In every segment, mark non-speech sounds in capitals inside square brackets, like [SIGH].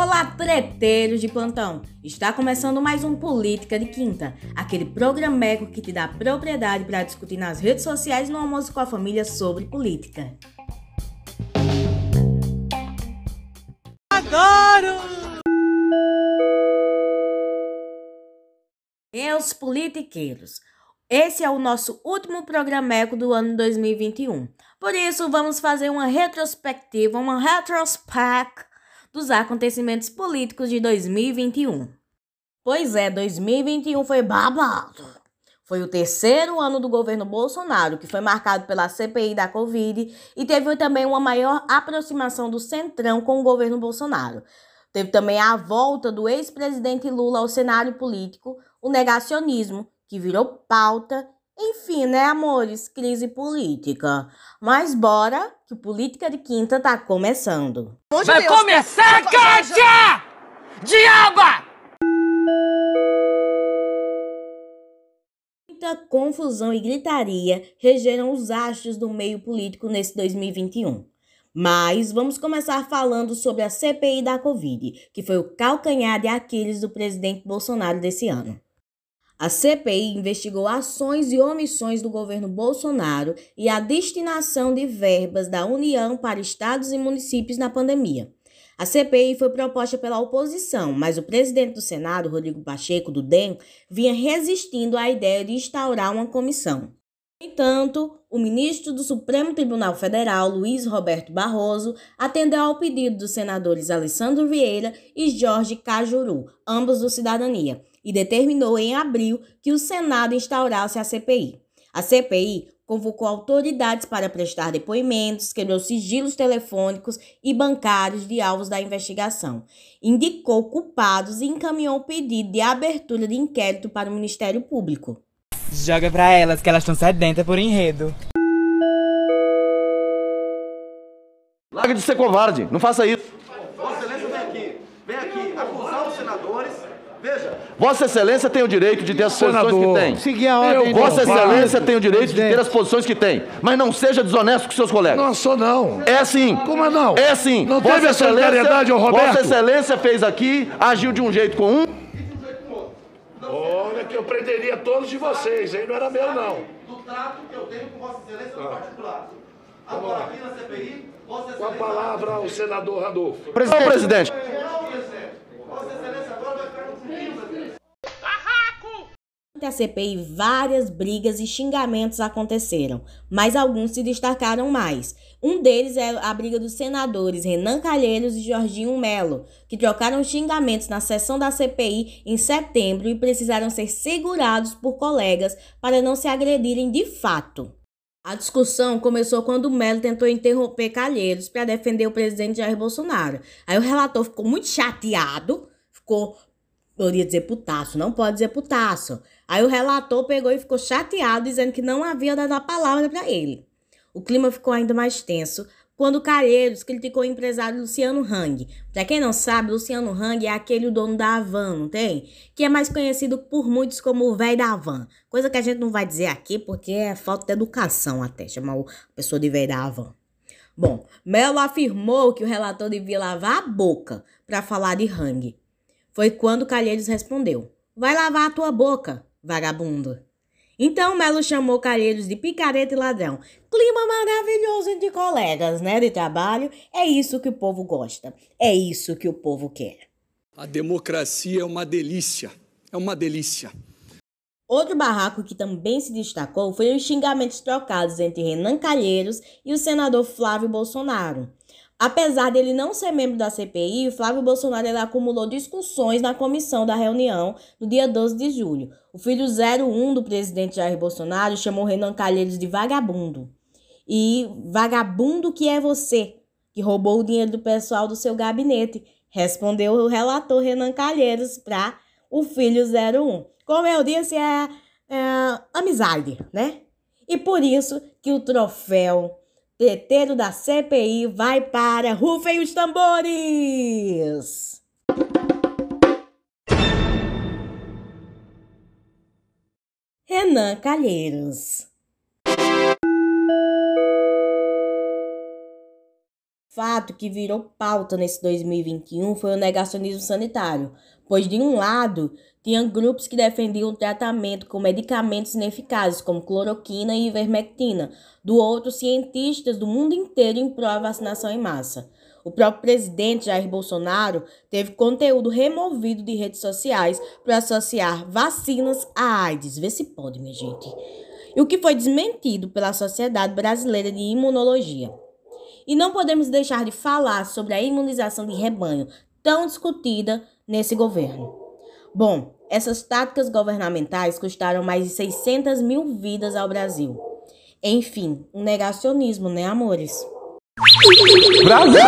Olá, treteiros de plantão! Está começando mais um Política de Quinta, aquele programeco que te dá propriedade para discutir nas redes sociais no almoço com a família sobre política. Adoro! Meus politiqueiros, esse é o nosso último programeco do ano 2021. Por isso, vamos fazer uma retrospectiva, uma retrospect dos acontecimentos políticos de 2021. Pois é, 2021 foi babado. Foi o terceiro ano do governo Bolsonaro, que foi marcado pela CPI da Covid e teve também uma maior aproximação do Centrão com o governo Bolsonaro. Teve também a volta do ex-presidente Lula ao cenário político, o negacionismo, que virou pauta enfim, né, amores? Crise política. Mas bora, que Política de Quinta tá começando. Vai Deus, começar, Kátia! Diaba! Muita confusão e gritaria regeram os astros do meio político nesse 2021. Mas vamos começar falando sobre a CPI da Covid, que foi o calcanhar de Aquiles do presidente Bolsonaro desse ano. A CPI investigou ações e omissões do governo Bolsonaro e a destinação de verbas da União para estados e municípios na pandemia. A CPI foi proposta pela oposição, mas o presidente do Senado, Rodrigo Pacheco, do DEM, vinha resistindo à ideia de instaurar uma comissão. No entanto, o ministro do Supremo Tribunal Federal, Luiz Roberto Barroso, atendeu ao pedido dos senadores Alessandro Vieira e Jorge Cajuru, ambos do Cidadania, e determinou em abril que o Senado instaurasse a CPI. A CPI convocou autoridades para prestar depoimentos, quebrou sigilos telefônicos e bancários de alvos da investigação, indicou culpados e encaminhou o pedido de abertura de inquérito para o Ministério Público. Joga para elas que elas estão sedentas por enredo. Larga de ser covarde, não faça isso. Vossa Excelência vem aqui, vem aqui acusar os senadores Veja, Vossa Excelência tem o direito de ter as Senador, posições que tem. Seguir a ordem. Vossa Excelência tem o direito de ter as posições que tem. Mas não seja desonesto com seus colegas. Não sou, não. É sim. Como não? É sim. Não Vossa teve solidariedade ao Roberto? Vossa Excelência fez aqui, agiu de um jeito com um. Olha que eu prenderia todos de vocês, hein? Não era meu, não. Do trato que eu tenho com Vossa Excelência no ah. particular. Agora, aqui na CPI, Vossa Excelência... Com a palavra, o senador Randolfo. Presidente. presidente. Vossa Excelência agora vai ficar no a CPI, várias brigas e xingamentos aconteceram, mas alguns se destacaram mais. Um deles é a briga dos senadores Renan Calheiros e Jorginho Melo, que trocaram xingamentos na sessão da CPI em setembro e precisaram ser segurados por colegas para não se agredirem de fato. A discussão começou quando Melo tentou interromper Calheiros para defender o presidente Jair Bolsonaro. Aí o relator ficou muito chateado, ficou eu ia dizer putaço, não pode dizer putaço. Aí o relator pegou e ficou chateado, dizendo que não havia dado a palavra para ele. O clima ficou ainda mais tenso quando Careiros criticou o empresário Luciano Hang. Para quem não sabe, Luciano Hang é aquele dono da Avan, não tem? Que é mais conhecido por muitos como o velho da Avan. Coisa que a gente não vai dizer aqui porque é falta de educação até, chamar a pessoa de velho da Avan. Bom, Melo afirmou que o relator devia lavar a boca para falar de Hang. Foi quando Calheiros respondeu: Vai lavar a tua boca, vagabundo. Então Melo chamou Calheiros de picareta e ladrão. Clima maravilhoso entre colegas, né, de trabalho. É isso que o povo gosta. É isso que o povo quer. A democracia é uma delícia. É uma delícia. Outro barraco que também se destacou foi os xingamentos trocados entre Renan Calheiros e o senador Flávio Bolsonaro. Apesar dele não ser membro da CPI, Flávio Bolsonaro acumulou discussões na comissão da reunião no dia 12 de julho. O filho 01 do presidente Jair Bolsonaro chamou Renan Calheiros de vagabundo. E vagabundo que é você, que roubou o dinheiro do pessoal do seu gabinete, respondeu o relator Renan Calheiros para o filho 01. Como eu disse, é, é amizade, né? E por isso que o troféu Teteiro da CPI vai para Rufem os Tambores! Renan Calheiros fato que virou pauta nesse 2021 foi o negacionismo sanitário, pois de um lado tinha grupos que defendiam tratamento com medicamentos ineficazes, como cloroquina e ivermectina, do outro cientistas do mundo inteiro em prol da vacinação em massa. O próprio presidente Jair Bolsonaro teve conteúdo removido de redes sociais para associar vacinas à AIDS. Vê se pode, minha gente. E o que foi desmentido pela Sociedade Brasileira de Imunologia. E não podemos deixar de falar sobre a imunização de rebanho, tão discutida nesse governo. Bom, essas táticas governamentais custaram mais de 600 mil vidas ao Brasil. Enfim, um negacionismo, né, amores? Brasil!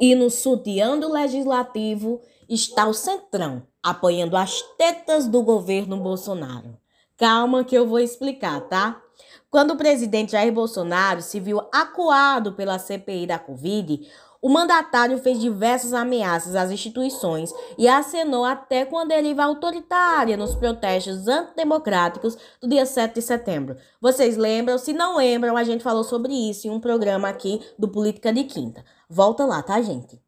E no sutiã do legislativo está o Centrão, apoiando as tetas do governo Bolsonaro. Calma que eu vou explicar, tá? Quando o presidente Jair Bolsonaro se viu acuado pela CPI da Covid, o mandatário fez diversas ameaças às instituições e acenou até com a deriva autoritária nos protestos antidemocráticos do dia 7 de setembro. Vocês lembram? Se não lembram, a gente falou sobre isso em um programa aqui do Política de Quinta. Volta lá, tá, gente?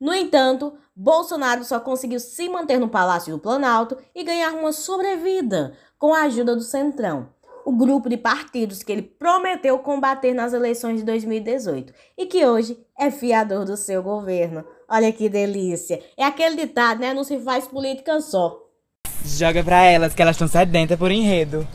No entanto, Bolsonaro só conseguiu se manter no Palácio do Planalto e ganhar uma sobrevida com a ajuda do Centrão o grupo de partidos que ele prometeu combater nas eleições de 2018 e que hoje é fiador do seu governo. Olha que delícia. É aquele ditado, né? Não se faz política só. Joga pra elas que elas estão sedentas por enredo.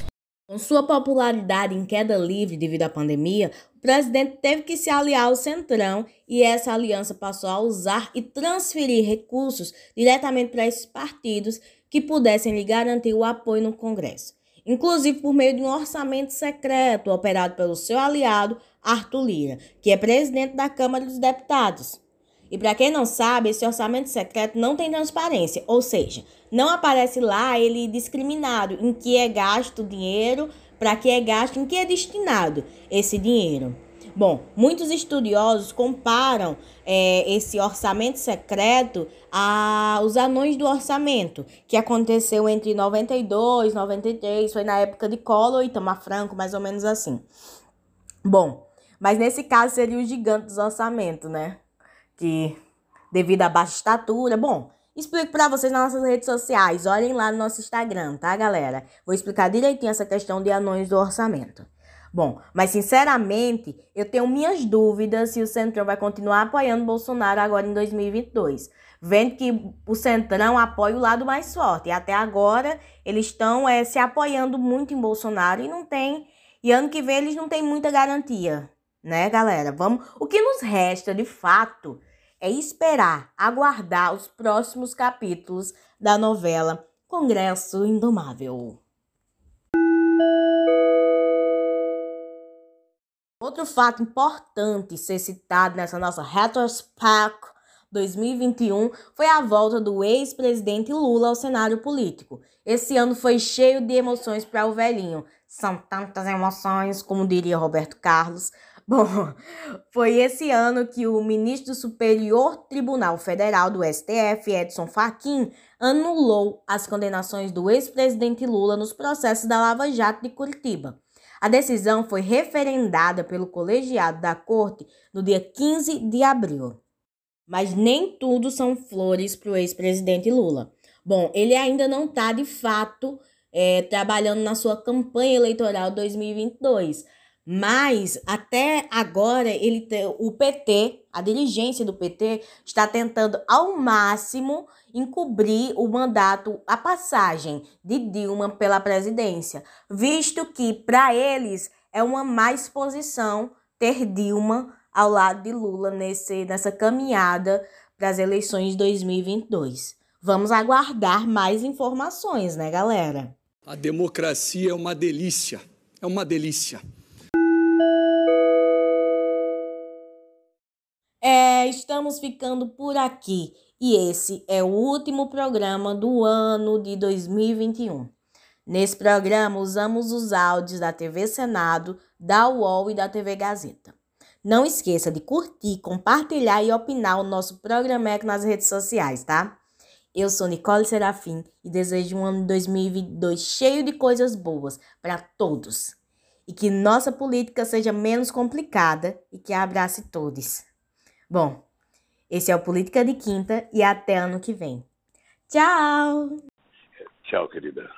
Com sua popularidade em queda livre devido à pandemia, o presidente teve que se aliar ao Centrão e essa aliança passou a usar e transferir recursos diretamente para esses partidos que pudessem lhe garantir o apoio no Congresso inclusive por meio de um orçamento secreto operado pelo seu aliado Arthur Lira, que é presidente da Câmara dos Deputados. E para quem não sabe, esse orçamento secreto não tem transparência, ou seja, não aparece lá ele discriminado em que é gasto o dinheiro, para que é gasto, em que é destinado esse dinheiro. Bom, muitos estudiosos comparam é, esse orçamento secreto aos anões do orçamento, que aconteceu entre 92 e 93, foi na época de Collor e Itamar Franco, mais ou menos assim. Bom, mas nesse caso seria o gigante dos orçamentos, né? Que devido à baixa estatura, bom, Explico para vocês nas nossas redes sociais. Olhem lá no nosso Instagram, tá, galera? Vou explicar direitinho essa questão de anões do orçamento. Bom, mas sinceramente, eu tenho minhas dúvidas se o Centrão vai continuar apoiando Bolsonaro agora em 2022. Vendo que o Centrão apoia o lado mais forte. E até agora eles estão é, se apoiando muito em Bolsonaro e não tem. E ano que vem eles não têm muita garantia, né, galera? Vamos. O que nos resta, de fato, é esperar, aguardar os próximos capítulos da novela Congresso Indomável. Outro fato importante ser citado nessa nossa retrospect 2021 foi a volta do ex-presidente Lula ao cenário político. Esse ano foi cheio de emoções para o velhinho. São tantas emoções, como diria Roberto Carlos. [LAUGHS] Bom, foi esse ano que o ministro do Superior Tribunal Federal do STF, Edson Fachin, anulou as condenações do ex-presidente Lula nos processos da Lava Jato de Curitiba. A decisão foi referendada pelo colegiado da corte no dia 15 de abril. Mas nem tudo são flores para o ex-presidente Lula. Bom, ele ainda não está de fato é, trabalhando na sua campanha eleitoral 2022. Mas até agora ele o PT, a dirigência do PT está tentando ao máximo encobrir o mandato, a passagem de Dilma pela presidência, visto que para eles é uma má exposição ter Dilma ao lado de Lula nesse, nessa caminhada para as eleições de 2022. Vamos aguardar mais informações, né, galera? A democracia é uma delícia. É uma delícia. É, estamos ficando por aqui e esse é o último programa do ano de 2021. Nesse programa, usamos os áudios da TV Senado, da UOL e da TV Gazeta. Não esqueça de curtir, compartilhar e opinar o nosso programa nas redes sociais, tá? Eu sou Nicole Serafim e desejo um ano 2022 cheio de coisas boas para todos. E que nossa política seja menos complicada e que abrace todos. Bom, esse é o Política de Quinta e até ano que vem. Tchau! Tchau, querida.